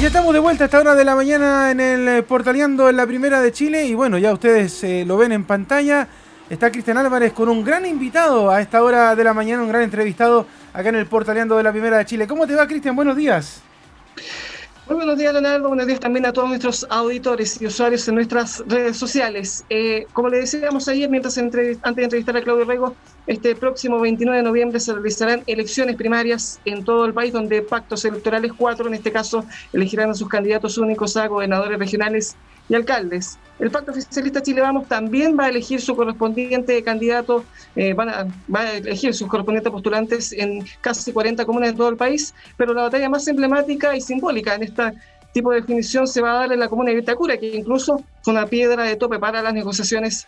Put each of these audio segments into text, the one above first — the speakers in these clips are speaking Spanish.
ya estamos de vuelta a esta hora de la mañana en el eh, Portaleando en la Primera de Chile. Y bueno, ya ustedes eh, lo ven en pantalla. Está Cristian Álvarez con un gran invitado a esta hora de la mañana, un gran entrevistado acá en el Portaleando de la Primera de Chile. ¿Cómo te va, Cristian? Buenos días. Muy buenos días, Leonardo. Buenos días también a todos nuestros auditores y usuarios en nuestras redes sociales. Eh, como le decíamos ayer, mientras antes de entrevistar a Claudio Rego, este próximo 29 de noviembre se realizarán elecciones primarias en todo el país, donde pactos electorales, cuatro en este caso, elegirán a sus candidatos únicos a gobernadores regionales y alcaldes. El Pacto Oficialista Chile Vamos también va a elegir su correspondiente candidato, eh, van a, va a elegir sus correspondientes postulantes en casi 40 comunas de todo el país, pero la batalla más emblemática y simbólica en este tipo de definición se va a dar en la comuna de Vitacura, que incluso fue una piedra de tope para las negociaciones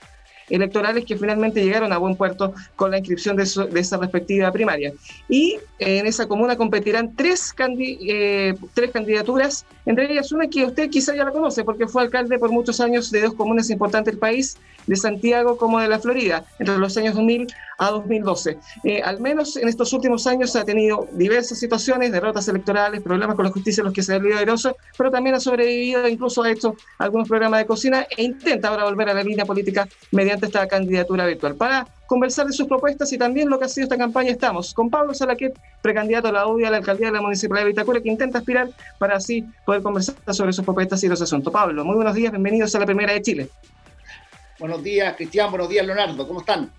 electorales que finalmente llegaron a buen puerto con la inscripción de, esa respectiva primaria. Y eh, en esa comuna competirán tres, eh, tres candidaturas, entre ellas una que usted quizá ya la conoce porque fue alcalde por muchos años de dos comunas importantes del país, de Santiago como de la Florida, entre los años 2000 a 2012. Eh, al menos en estos últimos años ha tenido diversas situaciones, derrotas electorales, problemas con la justicia en los que se ha airoso, pero también ha sobrevivido, incluso ha hecho algunos programas de cocina e intenta ahora volver a la línea política mediante esta candidatura virtual. Para conversar de sus propuestas y también lo que ha sido esta campaña estamos con Pablo Salaquet, precandidato a la UDI a la alcaldía de la Municipalidad de Vitacura, que intenta aspirar para así poder conversar sobre sus propuestas y los asuntos. Pablo, muy buenos días, bienvenidos a la primera de Chile. Buenos días, Cristian, buenos días, Leonardo, ¿cómo están?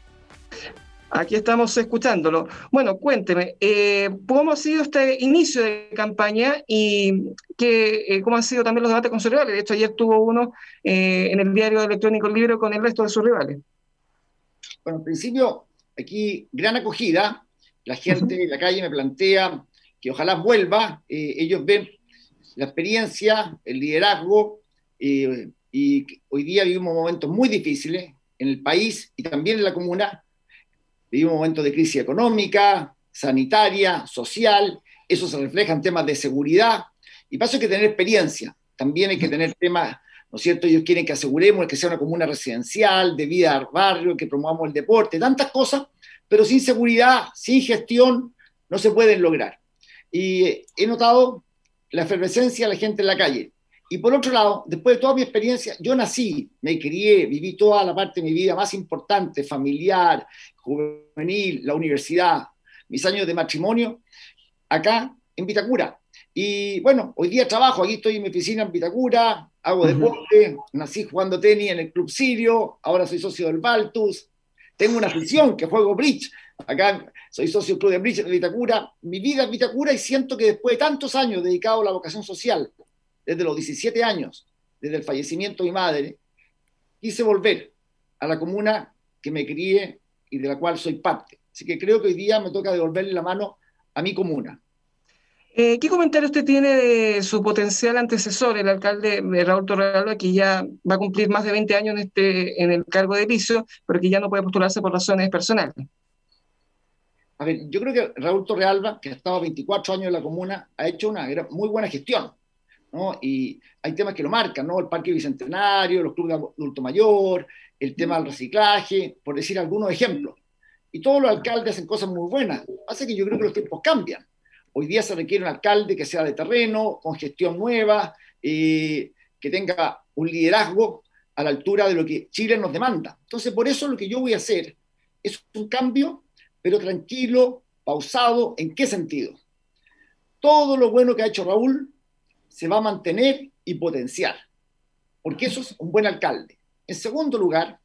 Aquí estamos escuchándolo. Bueno, cuénteme, eh, ¿cómo ha sido este inicio de campaña y eh, cómo han sido también los debates con sus rivales? De hecho, ayer tuvo uno eh, en el diario electrónico El Libro con el resto de sus rivales. Bueno, en principio, aquí gran acogida. La gente en la calle me plantea que ojalá vuelva. ellos ven la experiencia, el liderazgo, y hoy día vivimos momentos muy difíciles en el país y también en la comuna Vivimos un momento de crisis económica, sanitaria, social, eso se refleja en temas de seguridad, y paso hay que tener experiencia, también hay que tener temas, ¿no es cierto? Ellos quieren que aseguremos que sea una comuna residencial, de vida al barrio, que promovamos el deporte, tantas cosas, pero sin seguridad, sin gestión, no se pueden lograr. Y he notado la efervescencia de la gente en la calle. Y por otro lado, después de toda mi experiencia, yo nací, me crié, viví toda la parte de mi vida más importante, familiar, juvenil, la universidad, mis años de matrimonio, acá en Vitacura. Y bueno, hoy día trabajo, aquí estoy en mi oficina en Vitacura, hago deporte, nací jugando tenis en el Club Sirio, ahora soy socio del Baltus, tengo una afición que juego bridge, acá soy socio del Club de Bridge en Vitacura, mi vida es Vitacura y siento que después de tantos años dedicado a la vocación social, desde los 17 años, desde el fallecimiento de mi madre, quise volver a la comuna que me crié y de la cual soy parte. Así que creo que hoy día me toca devolverle la mano a mi comuna. Eh, ¿Qué comentario usted tiene de su potencial antecesor, el alcalde Raúl Torrealba, que ya va a cumplir más de 20 años en, este, en el cargo de piso, pero que ya no puede postularse por razones personales? A ver, yo creo que Raúl Torrealba, que ha estado 24 años en la comuna, ha hecho una muy buena gestión. Y hay temas que lo marcan, ¿no? El Parque Bicentenario, los clubes de adulto mayor, el tema del reciclaje, por decir algunos ejemplos. Y todos los alcaldes hacen cosas muy buenas. Hace que yo creo que los tiempos cambian. Hoy día se requiere un alcalde que sea de terreno, con gestión nueva, eh, que tenga un liderazgo a la altura de lo que Chile nos demanda. Entonces, por eso lo que yo voy a hacer es un cambio, pero tranquilo, pausado. ¿En qué sentido? Todo lo bueno que ha hecho Raúl se va a mantener y potenciar, porque eso es un buen alcalde. En segundo lugar,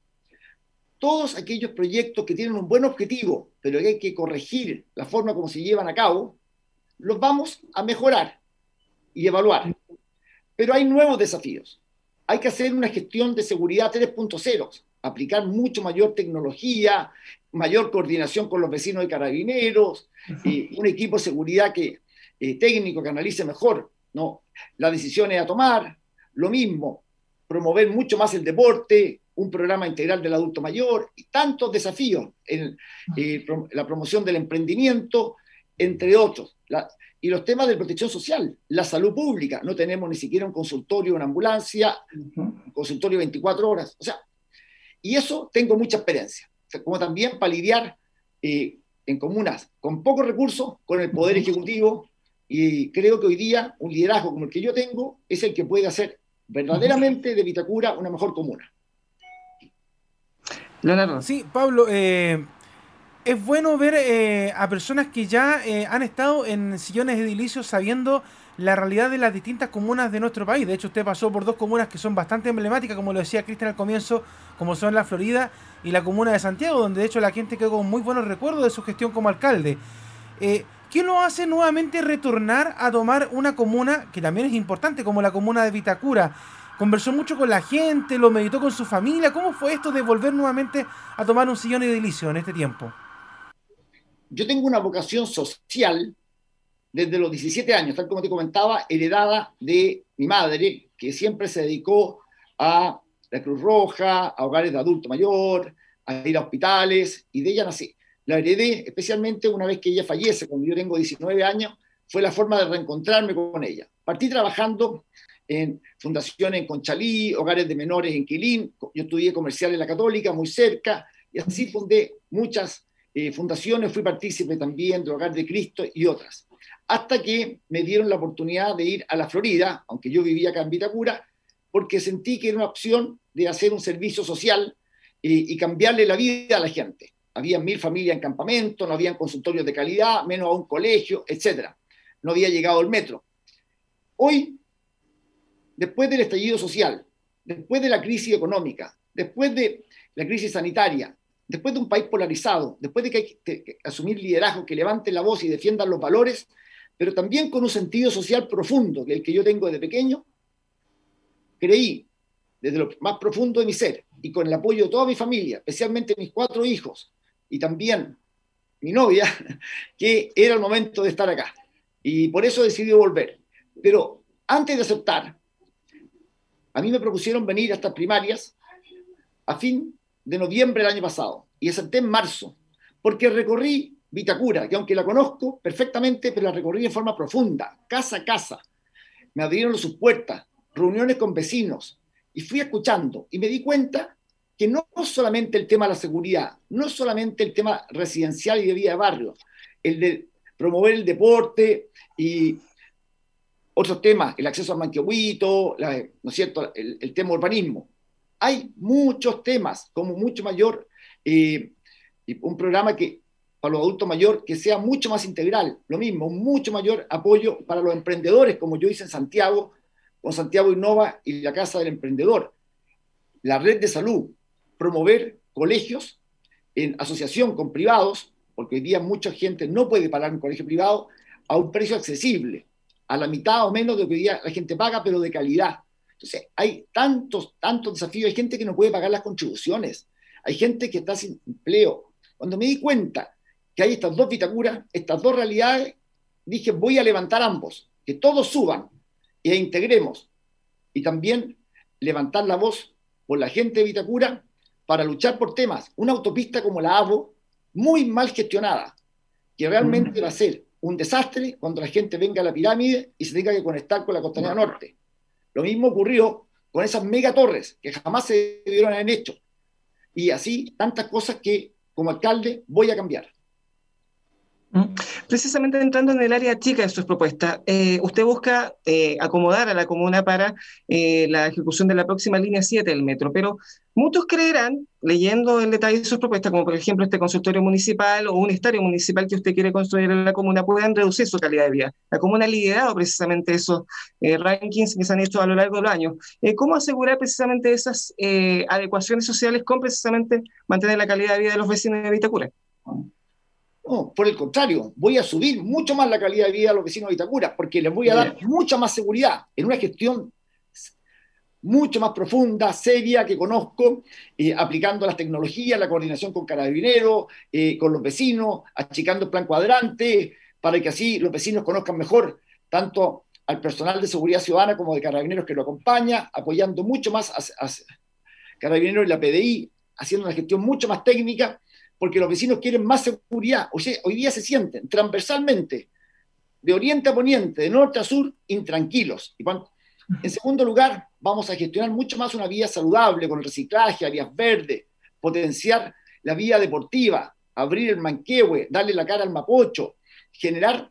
todos aquellos proyectos que tienen un buen objetivo, pero que hay que corregir la forma como se llevan a cabo, los vamos a mejorar y evaluar. Pero hay nuevos desafíos. Hay que hacer una gestión de seguridad 3.0, aplicar mucho mayor tecnología, mayor coordinación con los vecinos de carabineros, y un equipo de seguridad que, eh, técnico que analice mejor ¿no? las decisiones a tomar, lo mismo, promover mucho más el deporte, un programa integral del adulto mayor y tantos desafíos en eh, la promoción del emprendimiento, entre otros. y los temas de protección social, la salud pública. No tenemos ni siquiera un consultorio, una ambulancia, un consultorio 24 horas. O sea, y eso tengo mucha experiencia. como también para lidiar eh, en comunas con pocos recursos, con el Poder Ejecutivo, Y creo que hoy día un liderazgo como el que yo tengo es el que puede hacer verdaderamente de Vitacura una mejor comuna. Leonardo. Sí, Pablo, eh, es bueno ver eh, a personas que ya eh, han estado en sillones edilicios sabiendo la realidad de las distintas comunas de nuestro país. De hecho, usted pasó por dos comunas que son bastante emblemáticas, como lo decía Cristian al comienzo, como son la Florida y la comuna de Santiago, donde de hecho la gente quedó con muy buenos recuerdos de su gestión como alcalde. ¿Qué lo hace nuevamente retornar a tomar una comuna que también es importante, como la comuna de Vitacura? Conversó mucho con la gente, lo meditó con su familia. ¿Cómo fue esto de volver nuevamente a tomar un sillón edilicio en este tiempo? Yo tengo una vocación social desde los 17 años, tal como te comentaba, heredada de mi madre, que siempre se dedicó a la Cruz Roja, a hogares de adulto mayor, a ir a hospitales, y de ella nací la heredé, especialmente una vez que ella fallece, cuando yo tengo 19 años, fue la forma de reencontrarme con ella. Partí trabajando en fundaciones en Conchalí, hogares de menores en Quilín, yo estudié comercial en la Católica, muy cerca, y así fundé muchas eh, fundaciones, fui partícipe también de Hogar de Cristo y otras. Hasta que me dieron la oportunidad de ir a la Florida, aunque yo vivía acá en Vitacura, porque sentí que era una opción de hacer un servicio social eh, y cambiarle la vida a la gente había mil familias en campamento, no habían consultorios de calidad, menos un colegio, etc. No había llegado el metro. Hoy, después del estallido social, después de la crisis económica, después de la crisis sanitaria, después de un país polarizado, después de que hay que asumir liderazgo, que levanten la voz y defiendan los valores, pero también con un sentido social profundo, que el que yo tengo desde pequeño, creí desde lo más profundo de mi ser y con el apoyo de toda mi familia, especialmente mis cuatro hijos, y también mi novia, que era el momento de estar acá. Y por eso decidí volver. Pero antes de aceptar, a mí me propusieron venir a estas primarias a fin de noviembre del año pasado y acepté en marzo, porque recorrí Vitacura, que aunque la conozco perfectamente, pero la recorrí en forma profunda, casa a casa. Me abrieron sus puertas, reuniones con vecinos y fui escuchando y me di cuenta que no solamente el tema de la seguridad, no solamente el tema residencial y de vida de barrio, el de promover el deporte y otros temas, el acceso al manquehuito, ¿no es cierto?, el, tema urbanismo. Hay muchos temas, como mucho mayor, eh, un programa que para los adultos mayores que sea mucho más integral, lo mismo, mucho mayor apoyo para los emprendedores, como yo hice en Santiago, con Santiago Innova y la Casa del Emprendedor, la red de salud, promover colegios en asociación con privados, porque hoy día mucha gente no puede pagar un colegio privado a un precio accesible, a la mitad o menos de lo que hoy día la gente paga, pero de calidad. Entonces, hay tantos, tantos desafíos. Hay gente que no puede pagar las contribuciones. Hay gente que está sin empleo. Cuando me di cuenta que hay estas dos vitacuras, estas dos realidades, dije, voy a levantar ambos, que todos suban e integremos. Y también levantar la voz por la gente de Vitacura para luchar por temas. Una autopista como la AVO, muy mal gestionada, que realmente mm. va a ser un desastre cuando la gente venga a la pirámide y se tenga que conectar con la costanera norte. Lo mismo ocurrió con esas megatorres que jamás se debieron haber hecho. Y así tantas cosas que como alcalde voy a cambiar. Precisamente entrando en el área chica de sus propuestas, eh, usted busca eh, acomodar a la comuna para eh, la ejecución de la próxima línea 7 del metro, pero muchos creerán, leyendo el detalle de sus propuestas, como por ejemplo este consultorio municipal o un estadio municipal que usted quiere construir en la comuna, puedan reducir su calidad de vida. La comuna ha liderado precisamente esos rankings que se han hecho a lo largo de los años. ¿Cómo asegurar precisamente esas adecuaciones sociales con precisamente mantener la calidad de vida de los vecinos de Vitacura? No, por el contrario, voy a subir mucho más la calidad de vida a los vecinos de Itacura, porque les voy a dar mucha más seguridad en una gestión mucho más profunda, seria, que conozco, eh, aplicando las tecnologías, la coordinación con carabineros, eh, con los vecinos, achicando el plan cuadrante, para que así los vecinos conozcan mejor tanto al personal de seguridad ciudadana como de carabineros que lo acompaña, apoyando mucho más a, a carabineros y la PDI, haciendo una gestión mucho más técnica porque los vecinos quieren más seguridad. Hoy día se sienten transversalmente, de oriente a poniente, de norte a sur, intranquilos. Y en segundo lugar, vamos a gestionar mucho más una vía saludable con el reciclaje, áreas verdes, potenciar la vía deportiva, abrir el manquehue, darle la cara al mapocho, generar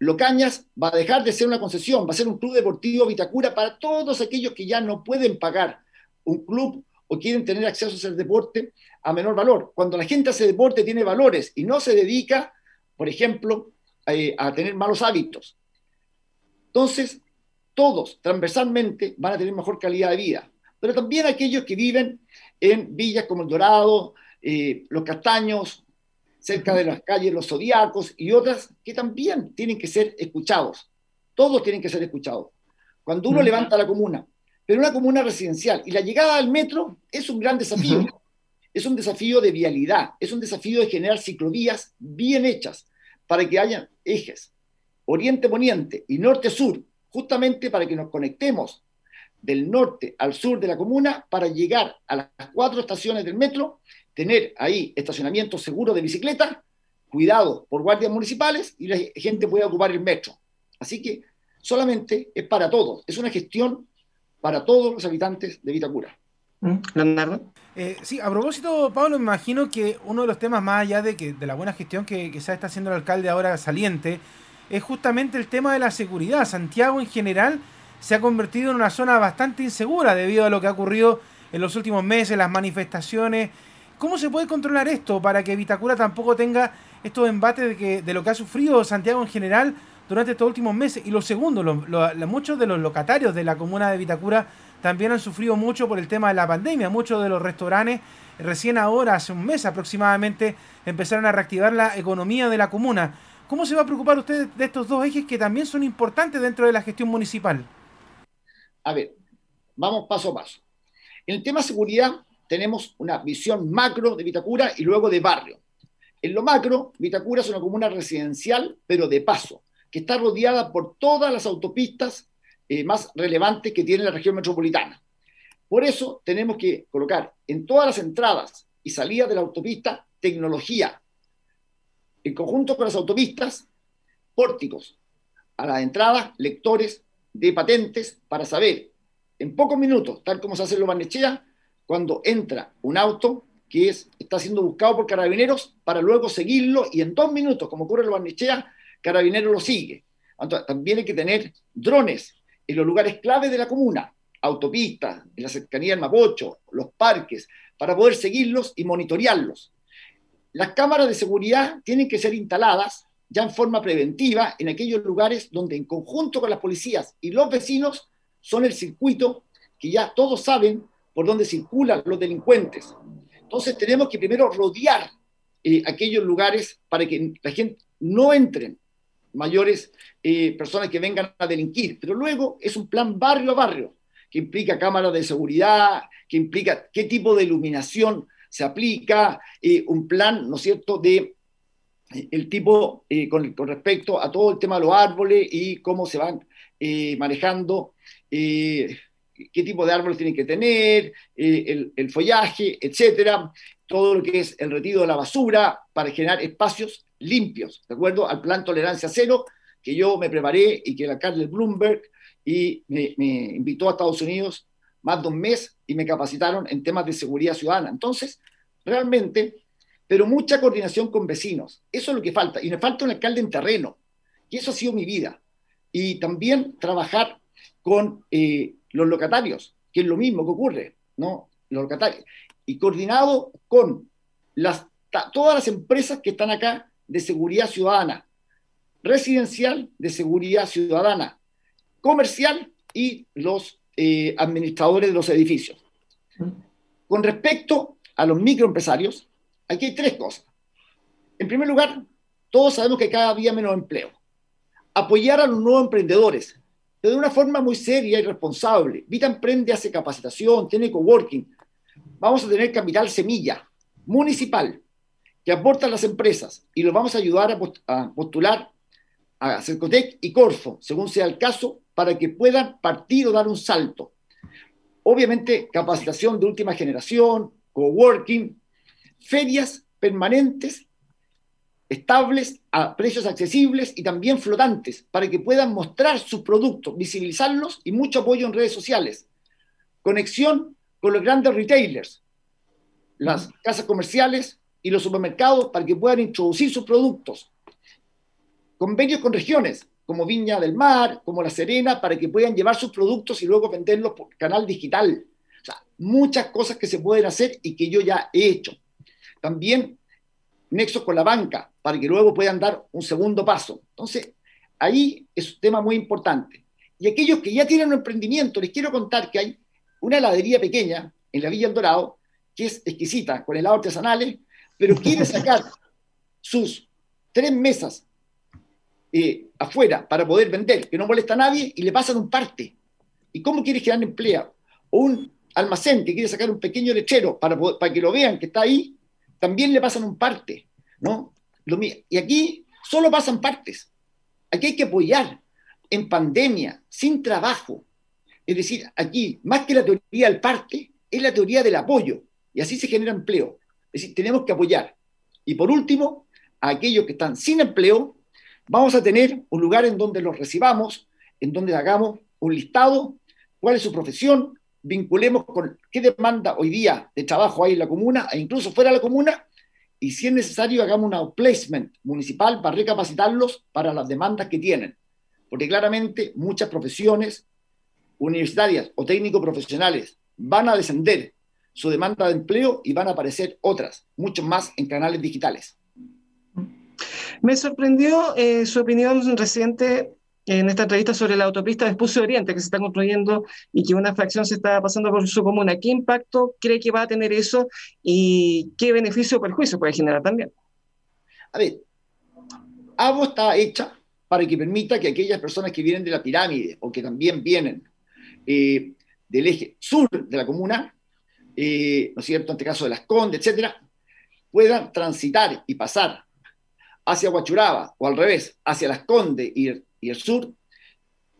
Locañas va a dejar de ser una concesión, va a ser un club deportivo Vitacura para todos aquellos que ya no pueden pagar un club o quieren tener acceso a ese deporte a menor valor. Cuando la gente hace deporte tiene valores y no se dedica, por ejemplo, eh, a tener malos hábitos. Entonces, todos transversalmente van a tener mejor calidad de vida, pero también aquellos que viven en villas como El Dorado, eh, Los Castaños, cerca de las calles Los Zodiacos y otras que también tienen que ser escuchados. Todos tienen que ser escuchados. Cuando uno levanta la comuna, pero una comuna residencial, y la llegada al metro es un gran desafío. Es un desafío de vialidad, es un desafío de generar ciclovías bien hechas para que haya ejes oriente-poniente y norte-sur, justamente para que nos conectemos del norte al sur de la comuna para llegar a las cuatro estaciones del metro tener ahí estacionamiento seguro de bicicleta, cuidado por guardias municipales y la gente puede ocupar el metro. Así que solamente es para todos, es una gestión para todos los habitantes de Vitacura. ¿Mm? Leonardo. Eh, sí, a propósito, Pablo, me imagino que uno de los temas más allá de, que, de la buena gestión que, que se está haciendo el alcalde ahora saliente, es justamente el tema de la seguridad. Santiago en general se ha convertido en una zona bastante insegura debido a lo que ha ocurrido en los últimos meses, las manifestaciones ¿Cómo se puede controlar esto para que Vitacura tampoco tenga estos embates de, que, de lo que ha sufrido Santiago en general durante estos últimos meses? Y lo segundo, muchos de los locatarios de la comuna de Vitacura también han sufrido mucho por el tema de la pandemia. Muchos de los restaurantes recién ahora, hace un mes aproximadamente, empezaron a reactivar la economía de la comuna. ¿Cómo se va a preocupar usted de estos dos ejes que también son importantes dentro de la gestión municipal? A ver, vamos paso a paso. En el tema seguridad, tenemos una visión macro de Vitacura y luego de barrio. En lo macro, Vitacura es una comuna residencial, pero de paso, que está rodeada por todas las autopistas eh, más relevantes que tiene la región metropolitana. Por eso tenemos que colocar en todas las entradas y salidas de la autopista tecnología. En conjunto con las autopistas, pórticos. A las entradas, lectores de patentes para saber en pocos minutos, tal como se hace en Lo Barnechea, cuando entra un auto que es, está siendo buscado por carabineros para luego seguirlo y en dos minutos, como ocurre en Barnechea, carabineros lo sigue. también hay que tener drones en los lugares clave de la comuna, autopistas, en la cercanía del Mapocho, los parques, para poder seguirlos y monitorearlos. Las cámaras de seguridad tienen que ser instaladas ya en forma preventiva en aquellos lugares donde en conjunto con las policías y los vecinos son el circuito que ya todos saben por donde circulan los delincuentes. Entonces tenemos que primero rodear eh, aquellos lugares para que la gente no entren mayores eh, personas que vengan a delinquir, pero luego es un plan barrio a barrio, que implica cámaras de seguridad, que implica qué tipo de iluminación se aplica, eh, un plan, ¿no es cierto?, de el tipo con, respecto a todo el tema de los árboles y cómo se van manejando qué tipo de árboles tienen que tener, eh, el, follaje, etcétera, todo lo que es el retiro de la basura para generar espacios limpios, ¿de acuerdo? Al plan tolerancia cero que yo me preparé y que la alcalde Bloomberg y me, invitó a Estados Unidos más de un mes y me capacitaron en temas de seguridad ciudadana. Entonces, realmente, pero mucha coordinación con vecinos, eso es lo que falta. Y me falta un alcalde en terreno, y eso ha sido mi vida. Y también trabajar con eh, los locatarios, que es lo mismo que ocurre, ¿no? Los locatarios. Y coordinado con las, todas las empresas que están acá de seguridad ciudadana, residencial de seguridad ciudadana, comercial y los eh, administradores de los edificios. Con respecto a los microempresarios, aquí hay tres cosas. En primer lugar, todos sabemos que cada día menos empleo. Apoyar a los nuevos emprendedores, pero de una forma muy seria y responsable. Vita Emprende hace capacitación, tiene coworking. Vamos a tener capital semilla municipal que aporta a las empresas y los vamos a ayudar a postular a Cercotec y Corfo, según sea el caso, para que puedan partir o dar un salto. Obviamente, capacitación de última generación, coworking, ferias permanentes estables a precios accesibles y también flotantes para que puedan mostrar sus productos, visibilizarlos y mucho apoyo en redes sociales. Conexión con los grandes retailers, las casas comerciales y los supermercados para que puedan introducir sus productos. convenios con regiones, como Viña del Mar, como La Serena, para que puedan llevar sus productos y luego venderlos por canal digital. O sea, muchas cosas que se pueden hacer y que yo ya he hecho. También nexos con la banca, para que luego puedan dar un segundo paso. Entonces, ahí es un tema muy importante. Y aquellos que ya tienen un emprendimiento, les quiero contar que hay una heladería pequeña en la Villa del Dorado, que es exquisita, con helados artesanales, pero quiere sacar sus tres mesas eh, afuera para poder vender, que no molesta a nadie, y le pasan un parte. ¿Y cómo quieres generar empleo? O un almacén que quiere sacar un pequeño lechero para, para que lo vean que está ahí, también le pasan un parte. ¿no? y aquí solo pasan partes. Aquí hay que apoyar en pandemia, sin trabajo. Es decir, aquí, más que la teoría del parte, es la teoría del apoyo. Y así se genera empleo. Es decir, tenemos que apoyar. Y por último, a aquellos que están sin empleo, vamos a tener un lugar en donde los recibamos, en donde hagamos un listado, cuál es su profesión, vinculemos con qué demanda hoy día de trabajo hay en la comuna e incluso fuera de la comuna, y si es necesario hagamos un outplacement municipal para recapacitarlos para las demandas que tienen. Porque claramente muchas profesiones universitarias o técnico profesionales van a descender su demanda de empleo y van a aparecer otras, mucho más en canales digitales. Me sorprendió eh, su opinión reciente en esta entrevista sobre la autopista de Espucio Oriente que se está construyendo y que una fracción se está pasando por su comuna. ¿Qué impacto cree que va a tener eso y qué beneficio o perjuicio puede generar también? A ver, AVO está hecha para que permita que aquellas personas que vienen de la pirámide o que también vienen eh, del eje sur de la comuna, eh, ¿no es cierto?, en este caso de Las Condes, etcétera, puedan transitar y pasar hacia Huachuraba o al revés, hacia Las Condes y, el sur,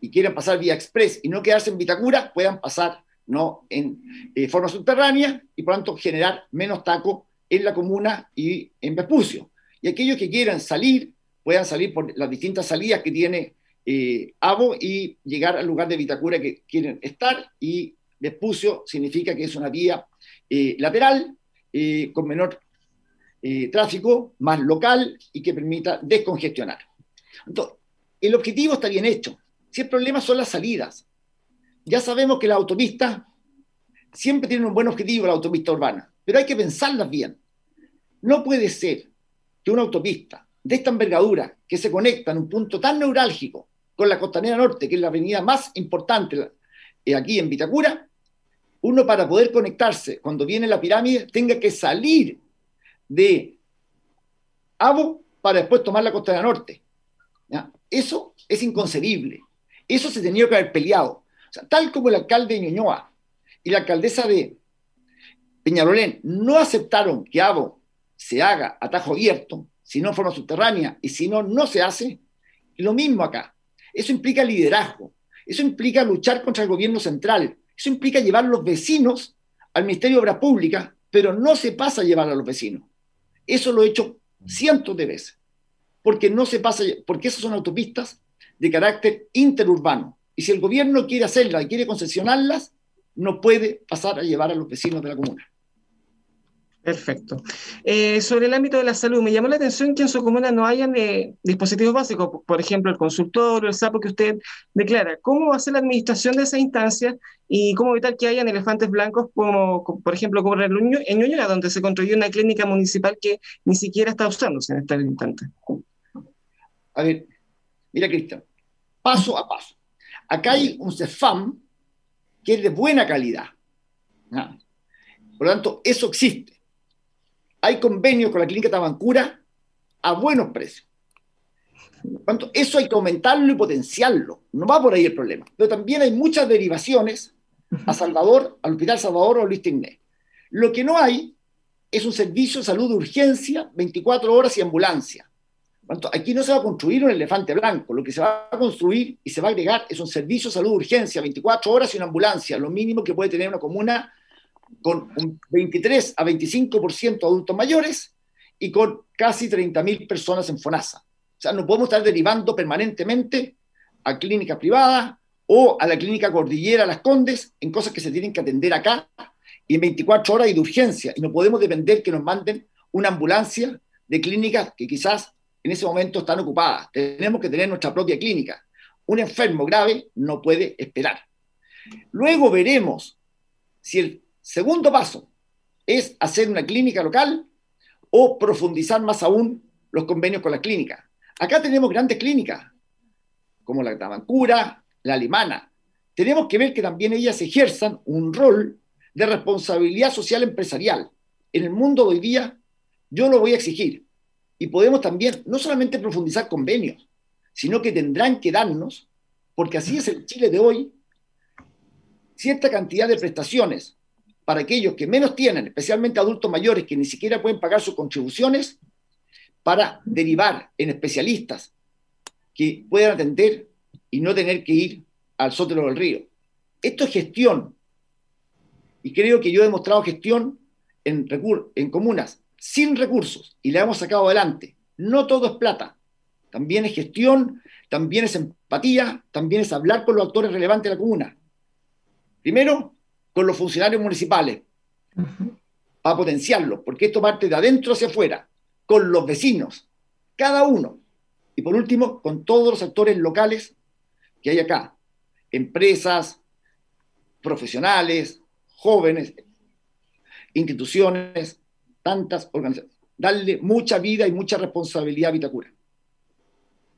y quieran pasar vía express y no quedarse en Vitacura, puedan pasar ¿no? en eh, forma subterránea y por lo tanto generar menos taco en la comuna y en Vespucio. Y aquellos que quieran salir, puedan salir por las distintas salidas que tiene eh, Abo y llegar al lugar de Vitacura que quieren estar y Vespucio significa que es una vía eh, lateral eh, con menor eh, tráfico, más local y que permita descongestionar. Entonces, el objetivo está bien hecho. Si el problema son las salidas, ya sabemos que la autopista siempre tiene un buen objetivo, la autopista urbana, pero hay que pensarlas bien. No puede ser que una autopista de esta envergadura, que se conecta en un punto tan neurálgico con la Costanera Norte, que es la avenida más importante aquí en Vitacura, uno para poder conectarse cuando viene la pirámide tenga que salir de Abo para después tomar la costa norte. Eso es inconcebible. Eso se tenía que haber peleado. tal como el alcalde de Ñuñoa y la alcaldesa de Peñarolén no aceptaron que Abo se haga atajo abierto, sino en forma subterránea, y si no, no se hace, lo mismo acá. Eso implica liderazgo, eso implica luchar contra el gobierno central, eso implica llevar los vecinos al Ministerio de Obras Públicas, pero no se pasa a llevar a los vecinos. Eso lo he hecho cientos de veces, porque no se pasa, porque esas son autopistas de carácter interurbano. Y si el gobierno quiere hacerlas y quiere concesionarlas, no puede pasar a llevar a los vecinos de la comuna. Perfecto. Eh, sobre el ámbito de la salud, me llamó la atención que en su comuna no hayan eh, dispositivos básicos, por ejemplo, el consultorio, el sapo que usted declara. ¿Cómo va a ser la administración de esa instancia y cómo evitar que hayan elefantes blancos, como, por ejemplo, como en Ñuñoa, donde se construyó una clínica municipal que ni siquiera está usándose en este instante? A ver, mira, Cristian, paso a paso. Acá hay un CEFAM que es de buena calidad. Por lo tanto, eso existe hay convenios con la clínica Tabancura a buenos precios. Eso hay que aumentarlo y potenciarlo. No va por ahí el problema. Pero también hay muchas derivaciones a Salvador, al Hospital Salvador o Luis Tigné. Lo que no hay es un servicio de salud de urgencia 24 horas y ambulancia. Aquí no se va a construir un elefante blanco. Lo que se va a construir y se va a agregar es un servicio de salud de urgencia 24 horas y una ambulancia, lo mínimo que puede tener una comuna con un 23 a 25% adultos mayores y con casi 30.000 personas en FONASA. O sea, no podemos estar derivando permanentemente a clínicas privadas o a la clínica Cordillera Las Condes en cosas que se tienen que atender acá y en 24 horas y de urgencia. Y no podemos depender que nos manden una ambulancia de clínicas que quizás en ese momento están ocupadas. Tenemos que tener nuestra propia clínica. Un enfermo grave no puede esperar. Luego veremos si el segundo paso es hacer una clínica local o profundizar más aún los convenios con las clínicas. Acá tenemos grandes clínicas, como la Tabancura, la alemana. Tenemos que ver que también ellas ejerzan un rol de responsabilidad social empresarial. En el mundo de hoy día, yo lo voy a exigir. Y podemos también no solamente profundizar convenios, sino que tendrán que darnos, porque así es el Chile de hoy, cierta cantidad de prestaciones para aquellos que menos tienen, especialmente adultos mayores que ni siquiera pueden pagar sus contribuciones, para derivar en especialistas que puedan atender y no tener que ir al sótano del río. Esto es gestión. Y creo que yo he demostrado gestión en, en comunas sin recursos y la hemos sacado adelante. No todo es plata. También es gestión, también es empatía, también es hablar con los actores relevantes de la comuna. Primero, con los funcionarios municipales, para potenciarlos, porque esto parte de adentro hacia afuera, con los vecinos, cada uno. Y por último, con todos los actores locales que hay acá, empresas, profesionales, jóvenes, instituciones, tantas organizaciones. Darle mucha vida y mucha responsabilidad a Vitacura.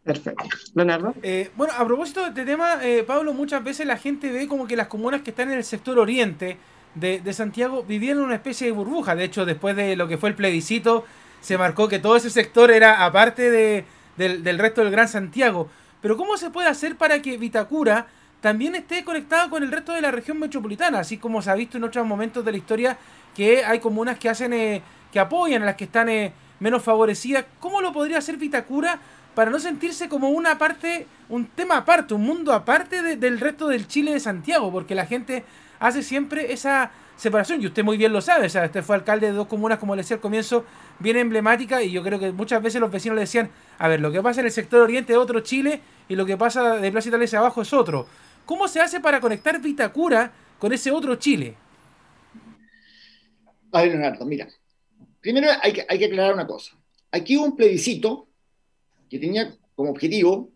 Perfecto. Leonardo. Eh, bueno, a propósito de este tema, eh, Pablo, muchas veces la gente ve como que las comunas que están en el sector oriente de, Santiago vivían una especie de burbuja. De hecho, después de lo que fue el plebiscito, se marcó que todo ese sector era aparte de, del, resto del Gran Santiago. Pero ¿cómo se puede hacer para que Vitacura también esté conectado con el resto de la región metropolitana? Así como se ha visto en otros momentos de la historia que hay comunas que hacen, eh, que apoyan a las que están menos favorecidas. ¿Cómo lo podría hacer Vitacura? Para no sentirse como una parte, un tema aparte, un mundo aparte del resto del Chile de Santiago, porque la gente hace siempre esa separación, y usted muy bien lo sabe, o sea, usted fue alcalde de dos comunas, como le decía al comienzo, bien emblemática, y yo creo que muchas veces los vecinos le decían, a ver, lo que pasa en el sector oriente es otro Chile, y lo que pasa de Plaza Italia hacia abajo es otro. ¿Cómo se hace para conectar Vitacura con ese otro Chile? A ver, Leonardo, mira, primero hay que, hay que aclarar una cosa. Aquí hubo un plebiscito que tenía como objetivo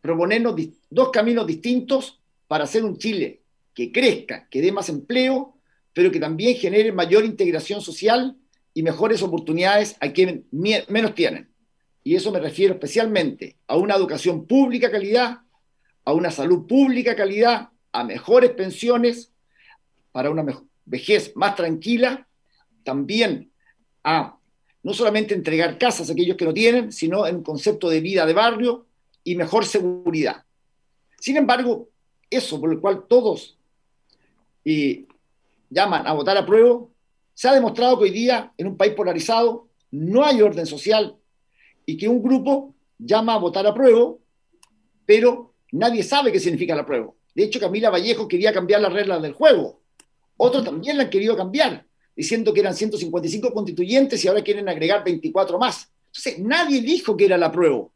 proponernos dos caminos distintos para hacer un Chile que crezca, que dé más empleo, pero que también genere mayor integración social y mejores oportunidades a quienes menos tienen. Y eso me refiero especialmente a una educación pública calidad, a una salud pública calidad, a mejores pensiones, para una vejez más tranquila, también a no solamente entregar casas a aquellos que no tienen, sino en concepto de vida de barrio y mejor seguridad. Sin embargo, eso por lo cual todos llaman a votar a prueba, se ha demostrado que hoy día, en un país polarizado, no hay orden social y que un grupo llama a votar a prueba, pero nadie sabe qué significa la prueba. De hecho, Camila Vallejo quería cambiar las reglas del juego. Otros también la han querido cambiar diciendo que eran 155 constituyentes y ahora quieren agregar 24 más. Entonces, nadie dijo que era la prueba.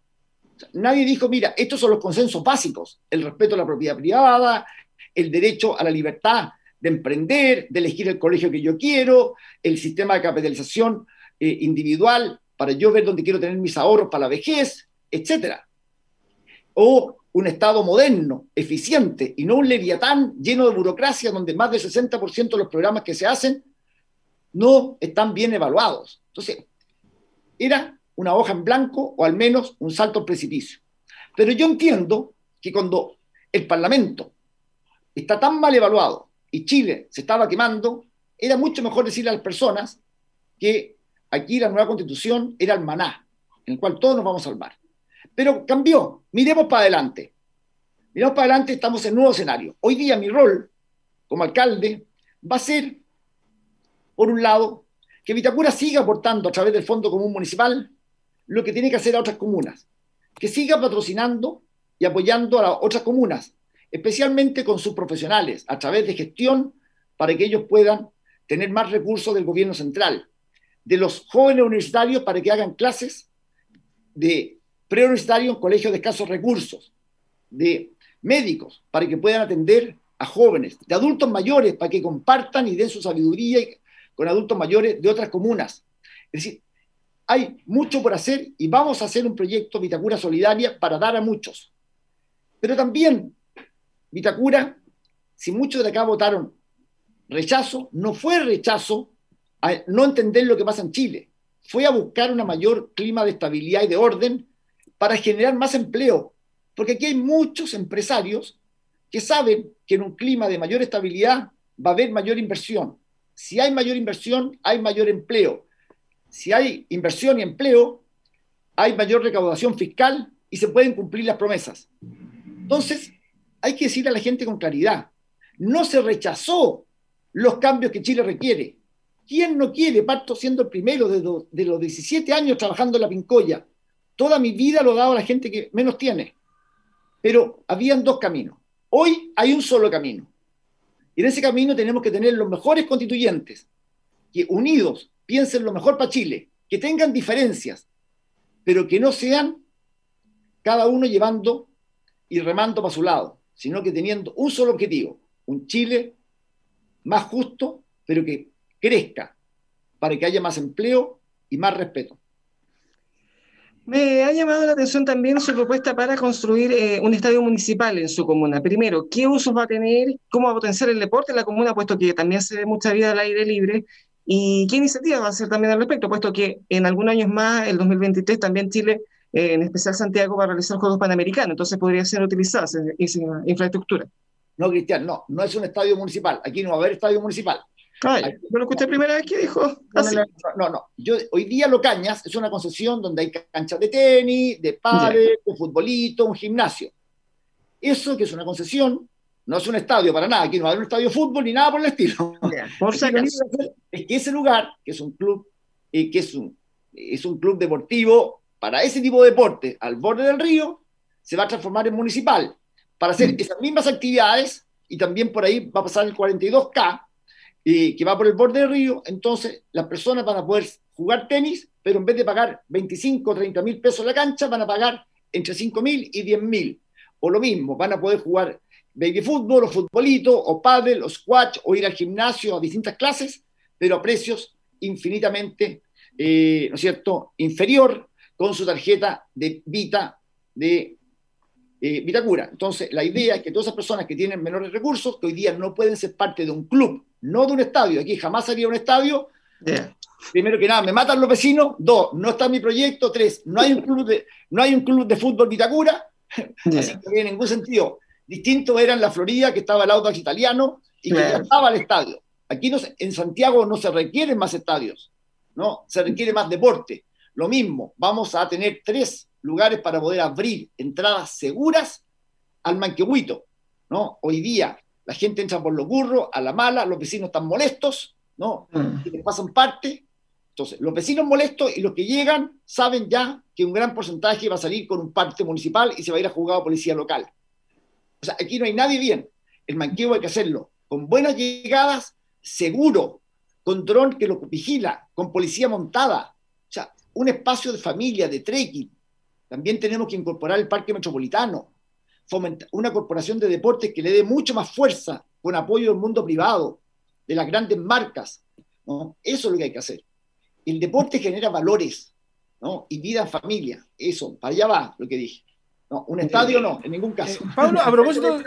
nadie dijo, mira, estos son los consensos básicos, el respeto a la propiedad privada, el derecho a la libertad de emprender, de elegir el colegio que yo quiero, el sistema de capitalización eh, individual para yo ver dónde quiero tener mis ahorros para la vejez, etc. O un Estado moderno, eficiente, y no un leviatán lleno de burocracia donde más del 60% de los programas que se hacen no están bien evaluados. Entonces, era una hoja en blanco o al menos un salto al precipicio. Pero yo entiendo que cuando el Parlamento está tan mal evaluado y Chile se estaba quemando, era mucho mejor decirle a las personas que aquí la nueva constitución era el maná, en el cual todos nos vamos a salvar. Pero cambió, miremos para adelante. Miremos para adelante, estamos en un nuevo escenario. Hoy día mi rol como alcalde va a ser por un lado, que Vitacura siga aportando a través del Fondo Común Municipal lo que tiene que hacer a otras comunas, que siga patrocinando y apoyando a otras comunas, especialmente con sus profesionales, a través de gestión para que ellos puedan tener más recursos del gobierno central, de los jóvenes universitarios para que hagan clases de preuniversitarios en colegios de escasos recursos, de médicos para que puedan atender a jóvenes, de adultos mayores para que compartan y den su sabiduría con adultos mayores de otras comunas. Es decir, hay mucho por hacer y vamos a hacer un proyecto Vitacura Solidaria para dar a muchos. Pero también Vitacura, si muchos de acá votaron rechazo, no fue rechazo a no entender lo que pasa en Chile, fue a buscar un mayor clima de estabilidad y de orden para generar más empleo, porque aquí hay muchos empresarios que saben que en un clima de mayor estabilidad va a haber mayor inversión. Si hay mayor inversión, hay mayor empleo si hay inversión y empleo, hay mayor recaudación fiscal y se pueden cumplir las promesas. Entonces, hay que decirle a la gente con claridad, no se rechazó los cambios que Chile requiere. ¿Quién no quiere? Parto siendo el primero de, de los 17 años trabajando en la Pincoya. Toda mi vida lo he dado a la gente que menos tiene. Pero habían dos caminos. Hoy hay un solo camino. Y en ese camino tenemos que tener los mejores constituyentes, que unidos piensen lo mejor para Chile, que tengan diferencias, pero que no sean cada uno llevando y remando para su lado, sino que teniendo un solo objetivo, un Chile más justo, pero que crezca, para que haya más empleo y más respeto. Me ha llamado la atención también su propuesta para construir eh, un estadio municipal en su comuna. Primero, ¿qué usos va a tener? ¿Cómo va a potenciar el deporte en la comuna, puesto que también se ve mucha vida al aire libre? ¿Y qué iniciativa va a hacer también al respecto? Puesto que en algunos años más, el 2023, también Chile, eh, en especial Santiago, va a realizar Juegos Panamericanos, entonces podría ser utilizada esa, infraestructura. No, Cristian, no, no es un estadio municipal. Aquí no va a haber estadio municipal. Ay, lo usted primera vez que dijo. No, no, no, Yo, hoy día Locañas es una concesión donde hay canchas de tenis, de pádel, de futbolito, un gimnasio. Eso que es una concesión no es un estadio para nada, aquí no va a haber un estadio de fútbol ni nada por el estilo. Por si es que ese lugar, que es un club, eh, que es un, es un club deportivo para ese tipo de deporte al borde del río, se va a transformar en municipal para hacer mm. esas mismas actividades y también por ahí va a pasar el 42K, eh, que va por el borde del río, entonces las personas van a poder jugar tenis, pero en vez de pagar 25 o 30 mil pesos la cancha, van a pagar entre 5 mil y 10 mil. O lo mismo, van a poder jugar baby fútbol o futbolito o pádel o squash o ir al gimnasio a distintas clases, pero a precios infinitamente, eh, ¿no es cierto?, inferior con su tarjeta de Vita de eh, Vitacura. Entonces, la idea es que todas esas personas que tienen menores recursos, que hoy día no pueden ser parte de un club, no de un estadio, aquí jamás haría un estadio, primero que nada, me matan los vecinos, dos, no está mi proyecto, tres, no hay un club de, no hay un club de fútbol Vitacura, así que en ningún sentido Distinto era en la Florida, que estaba el Audax italiano y que estaba al estadio. Aquí no, en Santiago no se requieren más estadios, ¿no? Se requiere más deporte. Lo mismo, vamos a tener tres lugares para poder abrir entradas seguras al Manquehuito, ¿no? Hoy día la gente entra por los burros, a la mala, los vecinos están molestos, ¿no? Mm. Y les pasan parte. Entonces, los vecinos molestos y los que llegan saben ya que un gran porcentaje va a salir con un parte municipal y se va a ir a jugar a policía local. O sea, aquí no hay nadie bien. El manqueo hay que hacerlo con buenas llegadas, seguro, con dron que lo vigila, con policía montada. O sea, un espacio de familia, de trekking. También tenemos que incorporar el parque metropolitano, fomentar una corporación de deportes que le dé mucho más fuerza con apoyo del mundo privado, de las grandes marcas. ¿no? Eso es lo que hay que hacer. El deporte genera valores ¿no? y vida en familia. Eso, para allá va lo que dije. No, un estadio no, en ningún caso. Eh, Pablo, a propósito de,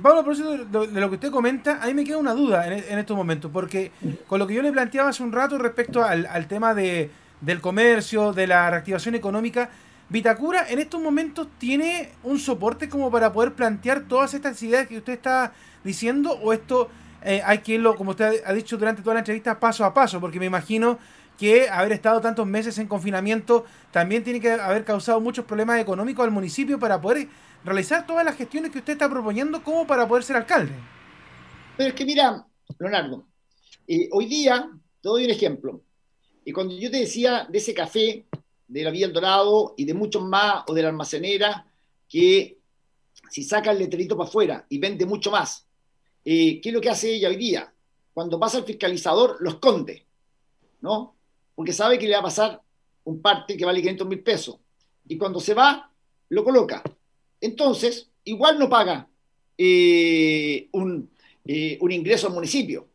Pablo, a propósito de, lo que usted comenta, a mí me queda una duda en, estos momentos, porque con lo que yo le planteaba hace un rato respecto al, tema de, del comercio, de la reactivación económica, Vitacura en estos momentos tiene un soporte como para poder plantear todas estas ideas que usted está diciendo, o esto eh, hay que irlo, como usted ha dicho durante toda la entrevista, paso a paso, porque me imagino que haber estado tantos meses en confinamiento también tiene que haber causado muchos problemas económicos al municipio para poder realizar todas las gestiones que usted está proponiendo como para poder ser alcalde. Pero es que mira, Leonardo, eh, hoy día, te doy un ejemplo. Y cuando yo te decía de ese café, de la Villa El Dorado y de muchos más, o de la almacenera, que si saca el letrerito para afuera y vende mucho más, eh, ¿qué es lo que hace ella hoy día? Cuando pasa el fiscalizador, lo esconde, ¿no? porque sabe que le va a pasar un parte que vale 500 mil pesos. Y cuando se va, lo coloca. Entonces, igual no paga eh, un, eh, un, ingreso al municipio.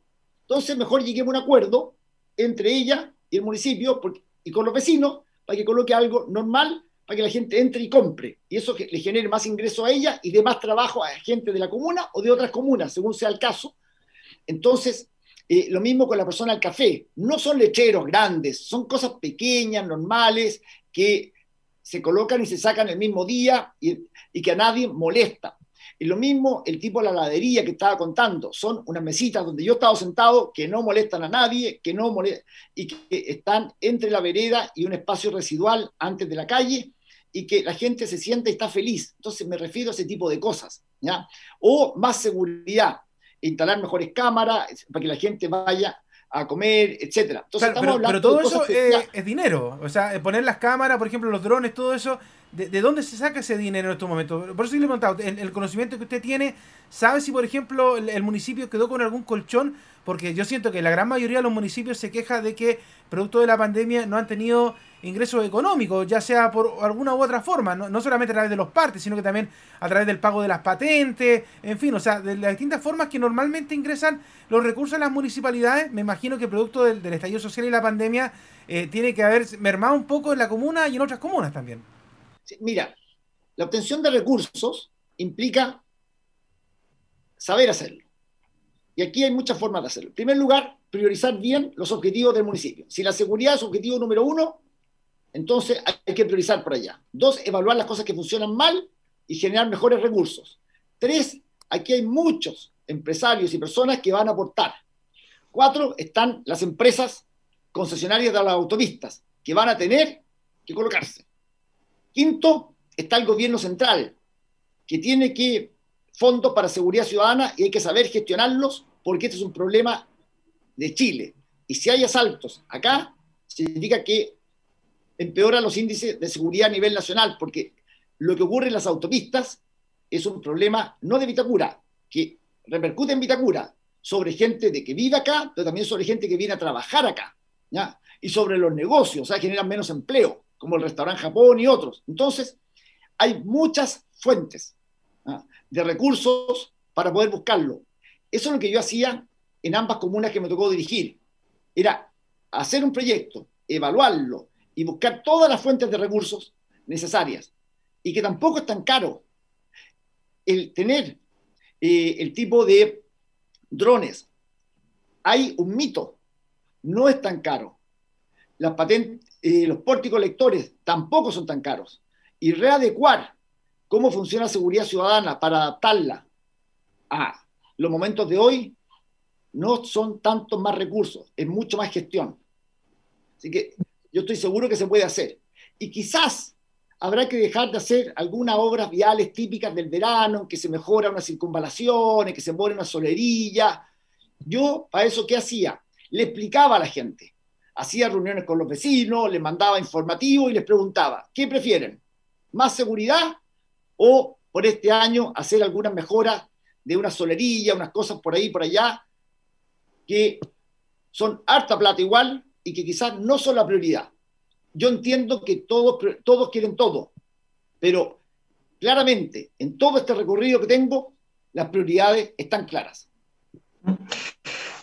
Entonces, mejor lleguemos a un acuerdo entre ella y el municipio y con los vecinos para que coloque algo normal para que la gente entre y compre. Y eso le genere más ingreso a ella y dé más trabajo a gente de la comuna o de otras comunas, según sea el caso. Entonces, eh, lo mismo con la persona del café. No son lecheros grandes, son cosas pequeñas, normales, que se colocan y se sacan el mismo día y, y que a nadie molesta. Y lo mismo el tipo de la heladería que estaba contando. Son unas mesitas donde yo he estado sentado que no molestan a nadie, que no molestan, y que están entre la vereda y un espacio residual antes de la calle y que la gente se siente y está feliz. Entonces me refiero a ese tipo de cosas. ¿ya? O más seguridad, instalar mejores cámaras para que la gente vaya a comer, etcétera. Entonces, pero, todo eso es dinero. O sea, poner las cámaras, por ejemplo, los drones, todo eso, ¿de, dónde se saca ese dinero en estos momentos? Por eso le he preguntado, el, el conocimiento que usted tiene, ¿sabe si, por ejemplo, el, municipio quedó con algún colchón? Porque yo siento que la gran mayoría de los municipios se queja de que, producto de la pandemia, no han tenido ingresos económicos, ya sea por alguna u otra forma, no, solamente a través de los partes, sino que también a través del pago de las patentes, en fin, o sea, de las distintas formas que normalmente ingresan los recursos a las municipalidades, me imagino que producto del, estallido social y la pandemia eh, tiene que haber mermado un poco en la comuna y en otras comunas también. Mira, la obtención de recursos implica saber hacerlo. Y aquí hay muchas formas de hacerlo. En primer lugar, priorizar bien los objetivos del municipio. Si la seguridad es objetivo número uno, entonces hay que priorizar por allá. Dos, evaluar las cosas que funcionan mal y generar mejores recursos. Tres, aquí hay muchos empresarios y personas que van a aportar. Cuatro, están las empresas concesionarias de las autopistas que van a tener que colocarse. Quinto, está el gobierno central, que tiene que fondos para seguridad ciudadana y hay que saber gestionarlos porque este es un problema de Chile. Y si hay asaltos acá, significa que empeora los índices de seguridad a nivel nacional, porque lo que ocurre en las autopistas es un problema no de Vitacura, que repercute en Vitacura, sobre gente de que vive acá, pero también sobre gente que viene a trabajar acá, ¿ya? y sobre los negocios, o sea, generan menos empleo, como el restaurante Japón y otros. Entonces, hay muchas fuentes de recursos para poder buscarlo. Eso es lo que yo hacía en ambas comunas que me tocó dirigir. Era hacer un proyecto, evaluarlo, y buscar todas las fuentes de recursos necesarias. Y que tampoco es tan caro el tener eh, el tipo de drones. Hay un mito, no es tan caro. Las patentes, eh, los pórticos lectores tampoco son tan caros. Y readecuar cómo funciona la seguridad ciudadana para adaptarla a los momentos de hoy no son tantos más recursos, es mucho más gestión. Así que yo estoy seguro que se puede hacer. Y quizás habrá que dejar de hacer algunas obras viales típicas del verano, que se mejora una circunvalación, que se pone una solerilla. Yo, para eso, ¿qué hacía? Le explicaba a la gente. Hacía reuniones con los vecinos, les mandaba informativo y les preguntaba, ¿qué prefieren? ¿Más seguridad o por este año hacer algunas mejoras de una solerilla, unas cosas por ahí, por allá, que son harta plata igual, y que quizás no son la prioridad. Yo entiendo que todos, todos quieren todo, pero claramente en todo este recorrido que tengo, las prioridades están claras.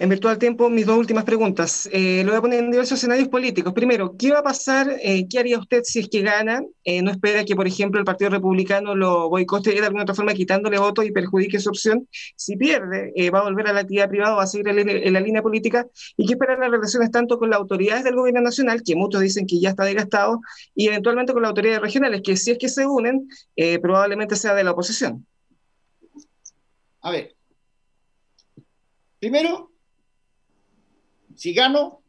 En virtual tiempo, mis dos últimas preguntas. Eh, lo voy a poner en diversos escenarios políticos. Primero, ¿qué va a pasar? Eh, ¿Qué haría usted si es que gana? Eh, ¿No espera que, por ejemplo, el Partido Republicano lo boicote de alguna otra forma, quitándole votos y perjudique su opción? Si pierde, ¿va a volver a la actividad privada o va a seguir en, la línea política? ¿Y qué esperan las relaciones tanto con las autoridades del gobierno nacional, que muchos dicen que ya está desgastado, y eventualmente con las autoridades regionales, que si es que se unen, probablemente sea de la oposición? A ver. Primero, si gano,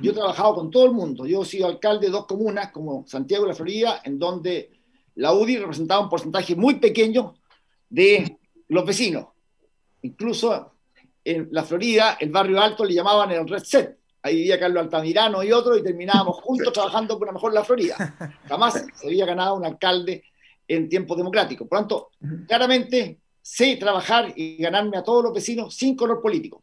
yo he trabajado con todo el mundo. Yo he sido alcalde de dos comunas, como Santiago y La Florida, en donde la UDI representaba un porcentaje muy pequeño de los vecinos. Incluso en La Florida, el barrio alto le llamaban el Red Set. Ahí vivía Carlos Altamirano y otro, y terminábamos juntos trabajando por una mejor La Florida. Jamás se había ganado un alcalde en tiempo democrático. Por lo tanto, claramente sé trabajar y ganarme a todos los vecinos sin color político.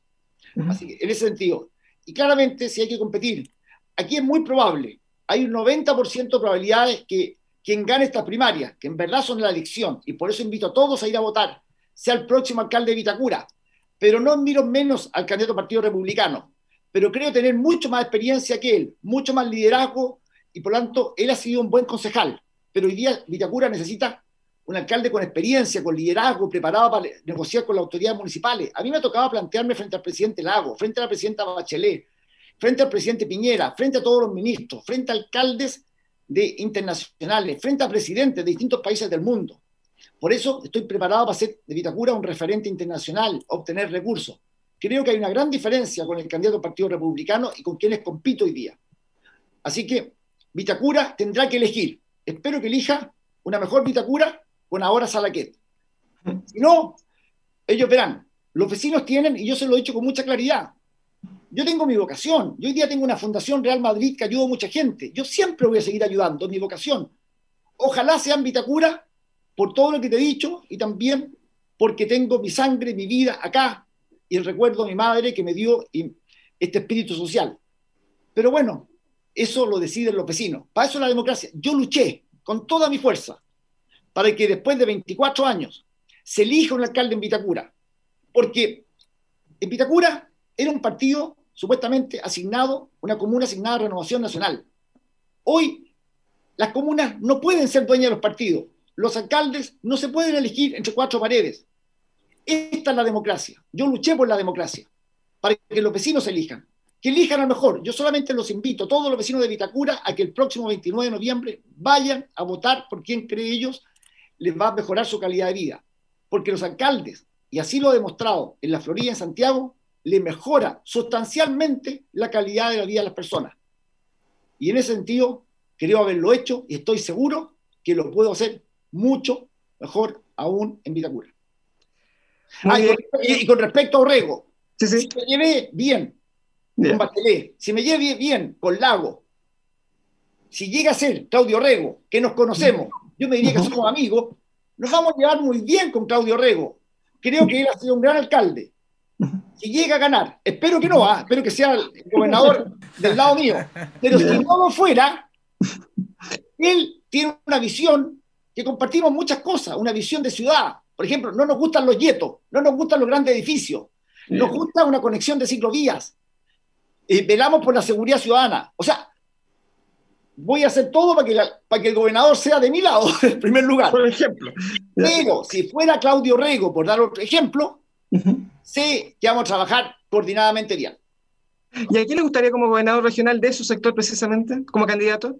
Así que en ese sentido. Y claramente, si hay que competir, aquí es muy probable, hay un 90% de probabilidades que quien gane esta primaria, que en verdad son la elección, y por eso invito a todos a ir a votar, sea el próximo alcalde de Vitacura, pero no miro menos al candidato Partido Republicano, pero creo tener mucho más experiencia que él, mucho más liderazgo, y por lo tanto, él ha sido un buen concejal. Pero hoy día Vitacura necesita un alcalde con experiencia, con liderazgo, preparado para negociar con las autoridades municipales. A mí me tocaba plantearme frente al presidente Lago, frente a la presidenta Bachelet, frente al presidente Piñera, frente a todos los ministros, frente a alcaldes de internacionales, frente a presidentes de distintos países del mundo. Por eso estoy preparado para hacer de Vitacura un referente internacional, obtener recursos. Creo que hay una gran diferencia con el candidato del Partido Republicano y con quienes compito hoy día. Así que Vitacura tendrá que elegir. Espero que elija una mejor Vitacura con ahora Salaquet. Si no, ellos verán. Los vecinos tienen, y yo se lo he dicho con mucha claridad, yo tengo mi vocación. Yo hoy día tengo una Fundación Real Madrid que ayuda a mucha gente. Yo siempre voy a seguir ayudando, mi vocación. Ojalá sea en Vitacura por todo lo que te he dicho y también porque tengo mi sangre, mi vida acá y el recuerdo de mi madre que me dio este espíritu social. Pero bueno, eso lo deciden los vecinos. Para eso la democracia. Yo luché con toda mi fuerza para que después de 24 años se elija un alcalde en Vitacura. Porque en Vitacura era un partido supuestamente asignado, una comuna asignada a Renovación Nacional. Hoy las comunas no pueden ser dueñas de los partidos. Los alcaldes no se pueden elegir entre cuatro paredes. Esta es la democracia. Yo luché por la democracia, para que los vecinos elijan. Que elijan a lo mejor. Yo solamente los invito, todos los vecinos de Vitacura, a que el próximo 29 de noviembre vayan a votar por quien cree ellos les va a mejorar su calidad de vida. Porque los alcaldes, y así lo he demostrado en la Florida, en Santiago, le mejora sustancialmente la calidad de la vida de las personas. Y en ese sentido, creo haberlo hecho y estoy seguro que lo puedo hacer mucho mejor aún en Vitacura. Ah, y, con, respecto a Orrego, si me llevé bien con Bachelet, si me llevé bien con Lago, si llega a ser Claudio Orrego, que nos conocemos, yo me diría que somos amigos, nos vamos a llevar muy bien con Claudio Orrego. Creo que él ha sido un gran alcalde si llega a ganar, espero que no, ¿ah? espero que sea el gobernador del lado mío, pero si no lo fuera, él tiene una visión que compartimos muchas cosas, una visión de ciudad. Por ejemplo, no nos gustan los yetos, no nos gustan los grandes edificios, nos gusta una conexión de ciclovías, eh, velamos por la seguridad ciudadana. O sea, voy a hacer todo para que, para que el gobernador sea de mi lado, en primer lugar. Por ejemplo. Pero si fuera Claudio Rego, por dar otro ejemplo, sí que vamos a trabajar coordinadamente bien. ¿Y a quién le gustaría como gobernador regional de su sector precisamente, como candidato?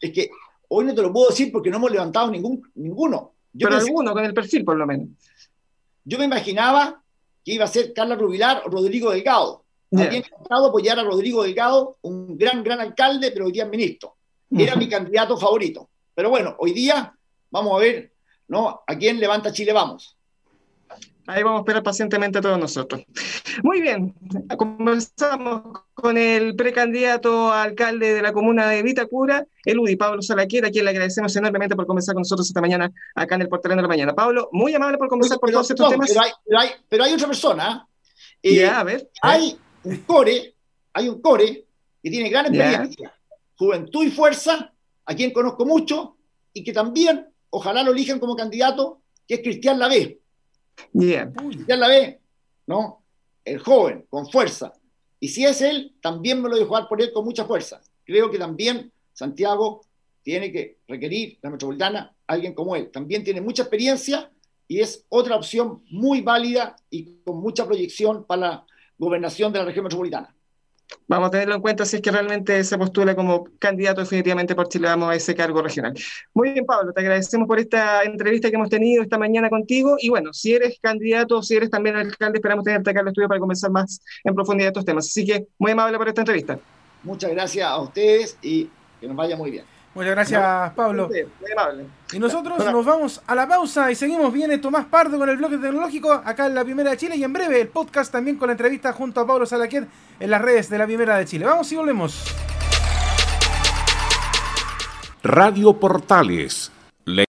Es que hoy no te lo puedo decir porque no hemos levantado ningún, ninguno. Pero alguno, con el perfil por lo menos. Yo me imaginaba que iba a ser Carla Rubilar o Rodrigo Delgado. Había intentado apoyar a Rodrigo Delgado, un gran, gran alcalde, pero hoy día es ministro. Era mi candidato favorito. Pero bueno, hoy día vamos a ver ¿no? a quién levanta Chile Vamos. Ahí vamos a esperar pacientemente a todos nosotros. Muy bien, comenzamos con el precandidato a alcalde de la comuna de Vitacura, el UDI, Pablo Salaquera, a quien le agradecemos enormemente por conversar con nosotros esta mañana acá en el Portal de la Mañana. Pablo, muy amable por conversar por todos estos temas. Pero hay, otra persona. Eh, a ver, Hay un core, hay un core que tiene gran experiencia, juventud y fuerza, a quien conozco mucho, y que también, ojalá lo elijan como candidato, que es Cristian Lavé Bien. Ya la ve, ¿no? El joven, con fuerza. Y si es él, también me lo a jugar por él con mucha fuerza. Creo que también Santiago tiene que requerir, la metropolitana, alguien como él. También tiene mucha experiencia y es otra opción muy válida y con mucha proyección para la gobernación de la región metropolitana. Vamos a tenerlo en cuenta si es que realmente se postula como candidato definitivamente por Chile Vamos a ese cargo regional. Muy bien, Pablo, te agradecemos por esta entrevista que hemos tenido esta mañana contigo. Y bueno, si eres candidato, si eres también alcalde, esperamos tenerte acá en el estudio para conversar más en profundidad estos temas. Así que muy amable por esta entrevista. Muchas gracias a ustedes y que nos vaya muy bien. Muchas gracias, Pablo. Y nosotros nos vamos a la pausa y seguimos. Viene Tomás Pardo con el bloque tecnológico acá en la Primera de Chile y en breve el podcast también con la entrevista junto a Pablo Salaquier en las redes de la Primera de Chile. Vamos y volvemos. Radio Portales